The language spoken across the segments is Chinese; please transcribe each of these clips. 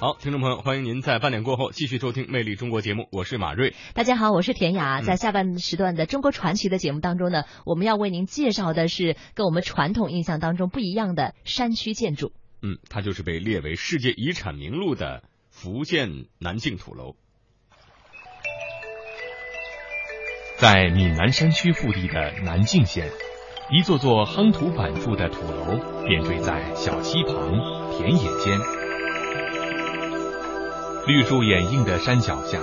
好，听众朋友，欢迎您在半点过后继续收听《魅力中国》节目，我是马瑞。大家好，我是田雅。嗯在下半时段的《中国传奇》的节目当中呢，我们要为您介绍的是跟我们传统印象当中不一样的山区建筑。嗯，它就是被列为世界遗产名录的福建南靖土楼。在闽南山区腹地的南靖县，一座座夯土板筑的土楼点缀在小溪旁、田野间。绿树掩映的山脚下，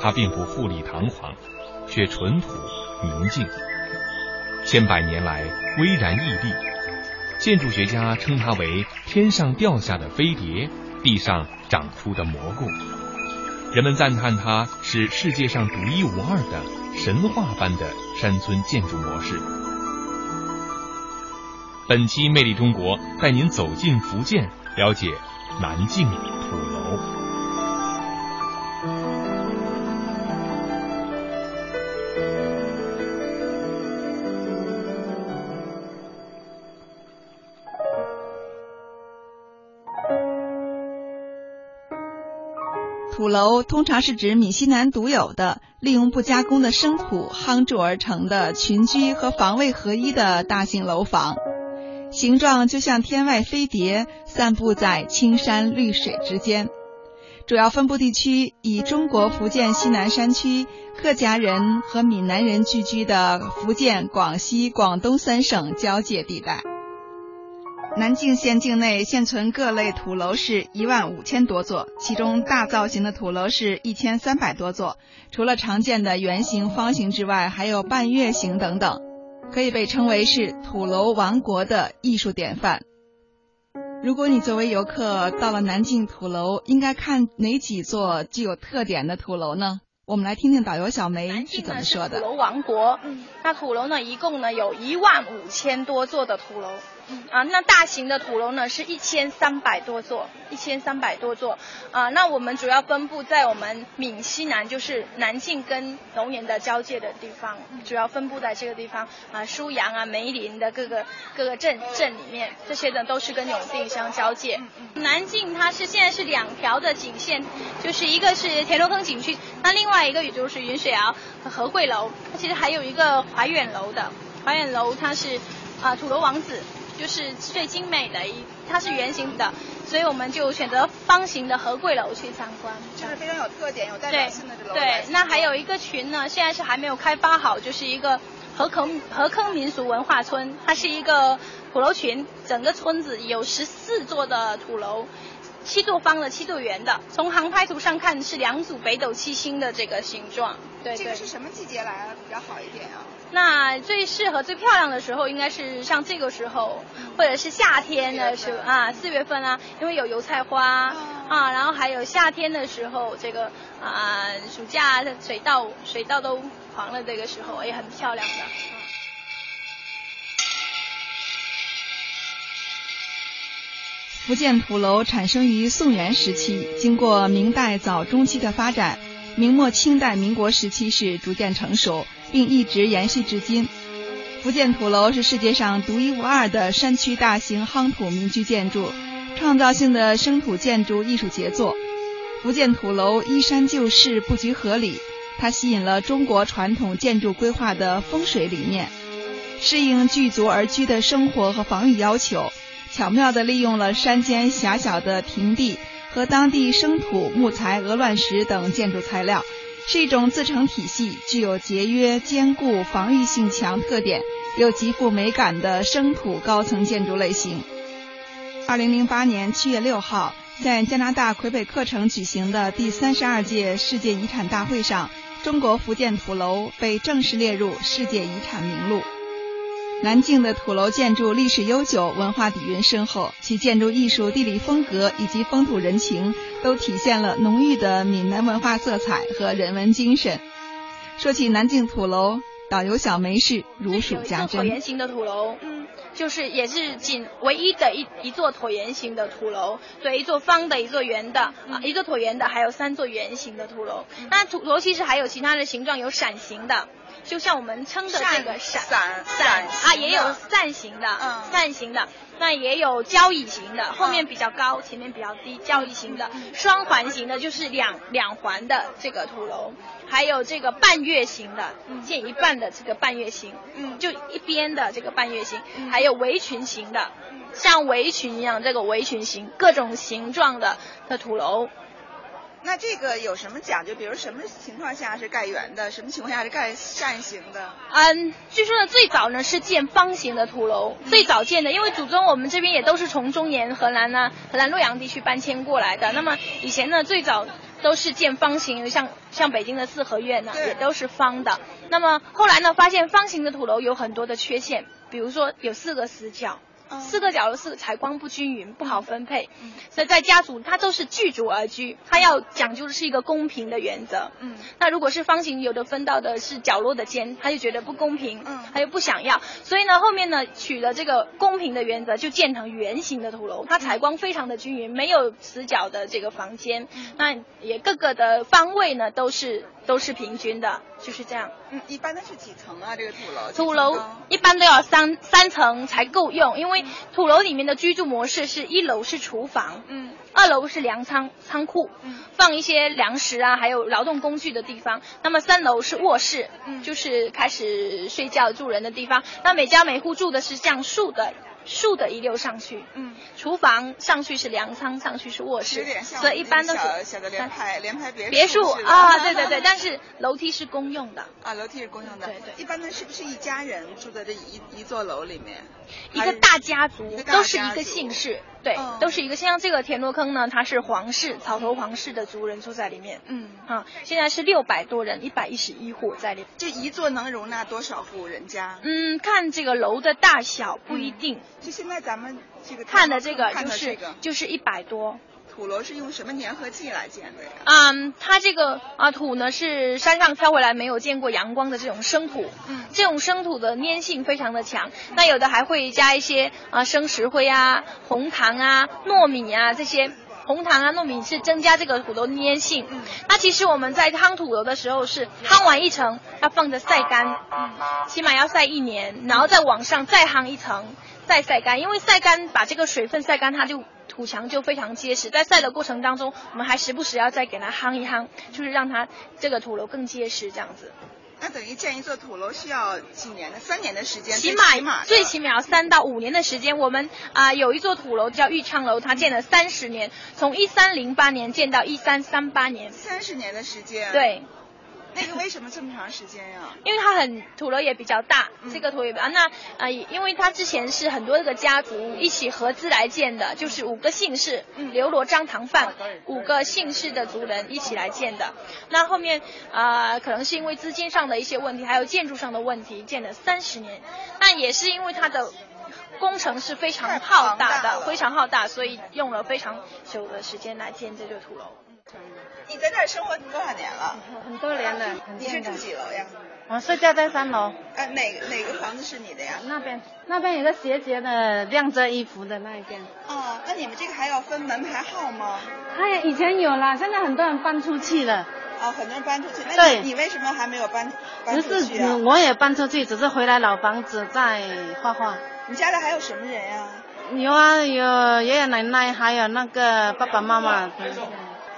它并不富丽堂皇，却淳朴宁静。千百年来巍然屹立，建筑学家称它为“天上掉下的飞碟，地上长出的蘑菇”。人们赞叹它是世界上独一无二的神话般的山村建筑模式。本期《魅力中国》带您走进福建，了解南靖土楼通常是指闽西南独有的利用不加工的生土夯筑而成的群居和防卫合一的大型楼房，形状就像天外飞碟，散布在青山绿水之间。主要分布地区以中国福建西南山区、客家人和闽南人聚居的福建、广西、广东三省交界地带。南靖县境内现存各类土楼是一万五千多座，其中大造型的土楼是一千三百多座。除了常见的圆形、方形之外，还有半月形等等，可以被称为是土楼王国的艺术典范。如果你作为游客到了南靖土楼，应该看哪几座具有特点的土楼呢？我们来听听导游小梅是怎么说的。土楼王国，那土楼呢一共呢有一万五千多座的土楼，啊，那大型的土楼呢是一千三百多座，一千三百多座，啊，那我们主要分布在我们闽西南，就是南靖跟龙岩的交界的地方，主要分布在这个地方，啊，舒阳啊、梅林的各个各个镇镇里面，这些呢都是跟永定相交界。南靖它是现在是两条的景线，就是一个是田螺坑景区，那另外一个也就是云水谣和和贵楼，它其实还有一个怀远楼的，怀远楼它是啊、土楼王子，就是最精美的一，它是圆形的，所以我们就选择方形的和贵楼去参观。就是非常有特点、有代对对，那还有一个群呢，现在是还没有开发好，就是一个河坑河坑民俗文化村，它是一个土楼群，整个村子有十四座的土楼。七座方的，七座圆的。从航拍图上看是两组北斗七星的这个形状。对这个是。什么季节来比较好一点啊？那最适合、最漂亮的时候，应该是像这个时候，或者是夏天的时候啊，四月份啊，因为有油菜花啊，然后还有夏天的时候，这个啊，暑假水稻水稻都黄了，这个时候也很漂亮的。福建土楼产生于宋元时期，经过明代早中期的发展，明末清代民国时期是逐渐成熟，并一直延续至今。福建土楼是世界上独一无二的山区大型夯土民居建筑，创造性的生土建筑艺术杰作。福建土楼依山就势，布局合理，它吸引了中国传统建筑规划的风水理念，适应聚族而居的生活和防御要求。巧妙地利用了山间狭小的平地和当地生土、木材、鹅卵石等建筑材料，是一种自成体系、具有节约、坚固、防御性强特点又极富美感的生土高层建筑类型。二零零八年七月六号，在加拿大魁北克城举行的第三十二届世界遗产大会上，中国福建土楼被正式列入世界遗产名录。南靖的土楼建筑历史悠久，文化底蕴深厚，其建筑艺术、地理风格以及风土人情，都体现了浓郁的闽南文化色彩和人文精神。说起南靖土楼，导游小梅是如数家珍椭。圆形的土楼，嗯，就是也是仅唯一的一一座椭圆形的土楼，对，一座方的，一座圆的，啊，一座椭圆的，还有三座圆形的土楼。那土楼其实还有其他的形状，有伞形的。就像我们称的这个伞伞伞啊，也有扇形的，嗯。扇形的，那也有交椅型的，后面比较高，前面比较低，交椅型的，双环形的就是两两环的这个土楼，还有这个半月形的，建一半的这个半月形，嗯。就一边的这个半月形，还有围裙形的，像围裙一样这个围裙形，各种形状的的土楼。那这个有什么讲究？比如什么情况下是盖圆的，什么情况下是盖扇形的？嗯，据说呢，最早呢是建方形的土楼，最早建的，因为祖宗我们这边也都是从中原河南呢、河南洛阳地区搬迁过来的。那么以前呢，最早都是建方形，像像北京的四合院呢，也都是方的。那么后来呢，发现方形的土楼有很多的缺陷，比如说有四个死角。嗯。四个角落四个采光不均匀，不好分配，所以在家族它都是聚族而居，它要讲究的是一个公平的原则。嗯，那如果是方形，有的分到的是角落的间，他就觉得不公平，嗯。他就不想要，所以呢，后面呢取了这个公平的原则，就建成圆形的土楼，它采光非常的均匀，没有死角的这个房间，嗯。那也各个的方位呢都是都是平均的，就是这样。嗯，一般的是几层啊？这个土楼？土楼一般都要三三层才够用，因为土楼里面的居住模式是一楼是厨房，嗯二楼是粮仓仓库，嗯放一些粮食啊，还有劳动工具的地方。那么三楼是卧室，嗯就是开始睡觉住人的地方。那每家每户住的是这样竖的。竖的一溜上去，嗯，厨房上去是粮仓，上去是卧室所以一般都是小小的联排联排别别墅墅似的啊，对对对，但是楼梯是公用的，啊，楼梯是公用的。对对一般呢是不是一家人住在这一一座楼里面？一个大家族都是一个姓氏，对，嗯都是一个像这个田螺坑呢，它是皇室草头皇室的族人住在里面，嗯，啊，现在是六百多人，一百一十一户在里面。这一座能容纳多少户人家？嗯，看这个楼的大小不一定，就现在咱们这个看的这个就是这个就是一百多。土楼是用什么粘合剂来建的呀？嗯，它这个啊土呢是山上挑回来没有见过阳光的这种生土，嗯这种生土的粘性非常的强。那有的还会加一些啊生石灰啊、红糖啊、糯米啊这些。红糖啊、糯米是增加这个土楼粘性。嗯那其实我们在夯土楼的时候是夯完一层要放着晒干，嗯起码要晒一年，然后再往上再夯一层，再晒干，因为晒干把这个水分晒干，它就土墙就非常结实。在晒的过程当中，我们还时不时要再给它夯一夯，就是让它这个土楼更结实，这样子。那等于建一座土楼需要几年的？三年的时间，起最码的最起码要三到五年的时间。我们啊、有一座土楼叫玉昌楼，它建了三十年，从一三零八年建到一三三八年。三十年的时间。，对，那个为什么这么长时间呀？因为它很土楼也比较大，嗯这个土楼也比较大。那呃，因为它之前是很多个家族一起合资来建的，就是五个姓氏，嗯刘罗张唐范五个姓氏的族人一起来建的。那后面呃，可能是因为资金上的一些问题，还有建筑上的问题，建了三十年。那也是因为它的。工程是非常浩大的，大非常浩大，所以用了非常久的时间来建这座土楼。你在这儿生活多少年了？很多年了，很你是住几楼呀？我睡觉在三楼呃，哪哪个房子是你的呀？那边，那边有个斜斜的晾着衣服的那一边。哦，那你们这个还要分门牌号吗？哎，以前有啦，现在很多人搬出去了。哦，很多人搬出去。那对你你为什么还没有搬搬只是出去啊？嗯我也搬出去，只是回来老房子在画画。你家里还有什么人呀？有啊，有爷爷奶奶，还有那个爸爸妈妈。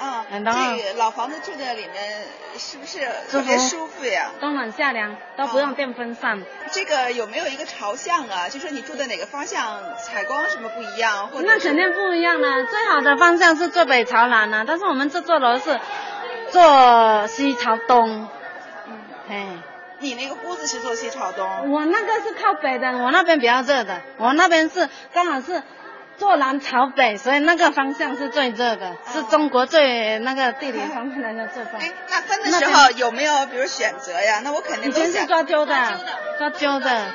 啊，嗯然这个老房子住在里面是不是特别舒服呀？冬暖夏凉，都不用电风扇。这个有没有一个朝向啊？就说你住在哪个方向，采光什么不一样，或者那肯定不一样啊。最好的方向是坐北朝南啊，但是我们这座楼是坐西朝东。嗯，哎。你那个屋子是坐西朝东。我那个是靠北的，我那边比较热的，我那边是刚好是坐南朝北，所以那个方向是最热的，是中国最那个地理方面来的最方。哎，那分的时候有没有比如选择呀？那我肯定以前是都想抓阄的，抓阄的。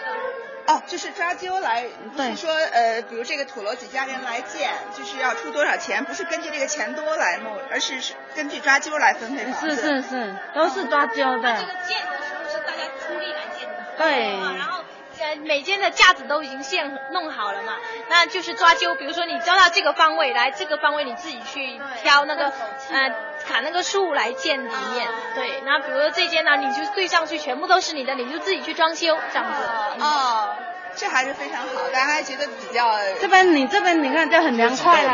哦，就是抓阄来，不对是说呃，比如这个土楼几家人来建，就是要出多少钱，不是根据这个钱多来弄，而是是根据抓阄来分配房子。是是是，都是抓阄的这个。建的时候是大家出力来建的。对啊然后呃每间的架子都已经现弄好了嘛，那就是抓阄，比如说你抓到这个方位，来这个方位你自己去挑那个呃砍那个树来建里面。对，那比如说这间呢，你就对上去全部都是你的，你就自己去装修这样子。哦，这还是非常好，大家还觉得比较。这边你这边你看就很凉快了。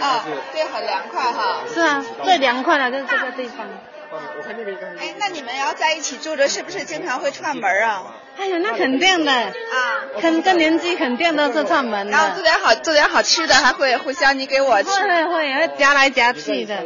啊，对，很凉快哈。是啊，最凉快了就是这个地方。哎，那你们要在一起住着，是不是经常会串门啊？哎呀，那肯定的啊，肯跟邻居肯定都是串门的。然后做点好做点好吃的，还会互相你给我吃。会会会夹来夹去的，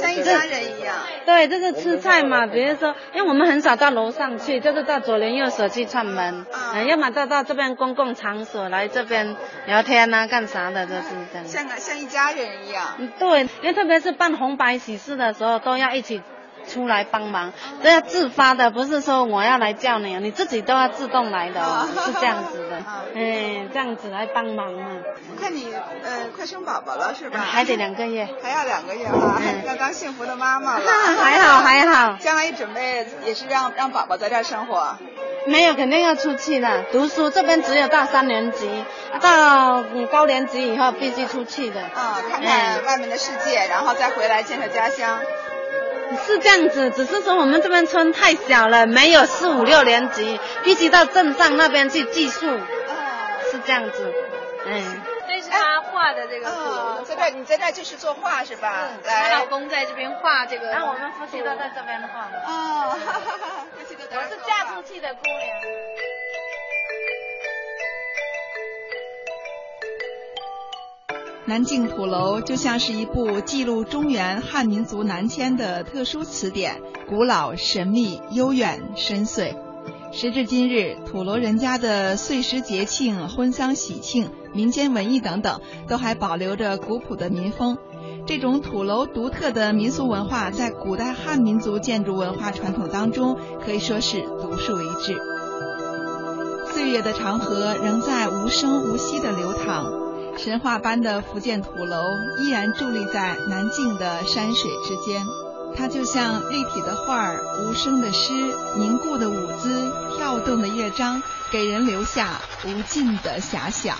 像一家人一样。对，就是吃菜嘛，比如说，因为我们很少到楼上去，就是到左邻右舍去串门，嗯，要么到到这边公共场所来这边聊天啊，干啥的，就是这样。像个像一家人一样。嗯，对，因为特别是办红白喜事的时候，都要一起。出来帮忙都要自发的，不是说我要来叫你，你自己都要自动来的，是这样子的，哎，这样子来帮忙嘛。我看你呃快生宝宝了是吧？还得两个月，还要两个月啊，要当幸福的妈妈了。还好还好，将来准备也是让让宝宝在这儿生活。没有，肯定要出去的，读书这边只有到三年级，到你高年级以后必须出去的。啊，看看外面的世界，然后再回来建设家乡。是这样子，只是说我们这边村太小了，没有四五六年级，必须到镇上那边去寄宿。哦是这样子，嗯。这是他画的这个图，在这你在这就是作画是吧？我，老公在这边画这个。那我们夫妻都在这边画。哦，夫妻都在。我是嫁出去的姑娘。南靖土楼就像是一部记录中原汉民族南迁的特殊词典，古老、神秘、悠远、深邃。时至今日，土楼人家的岁时节庆、婚丧喜庆、民间文艺等等，都还保留着古朴的民风。这种土楼独特的民俗文化，在古代汉民族建筑文化传统当中，可以说是独树一帜。岁月的长河仍在无声无息地流淌。神话般的福建土楼依然伫立在南靖的山水之间，它就像立体的画儿、无声的诗、凝固的舞姿、跳动的乐章，给人留下无尽的遐想。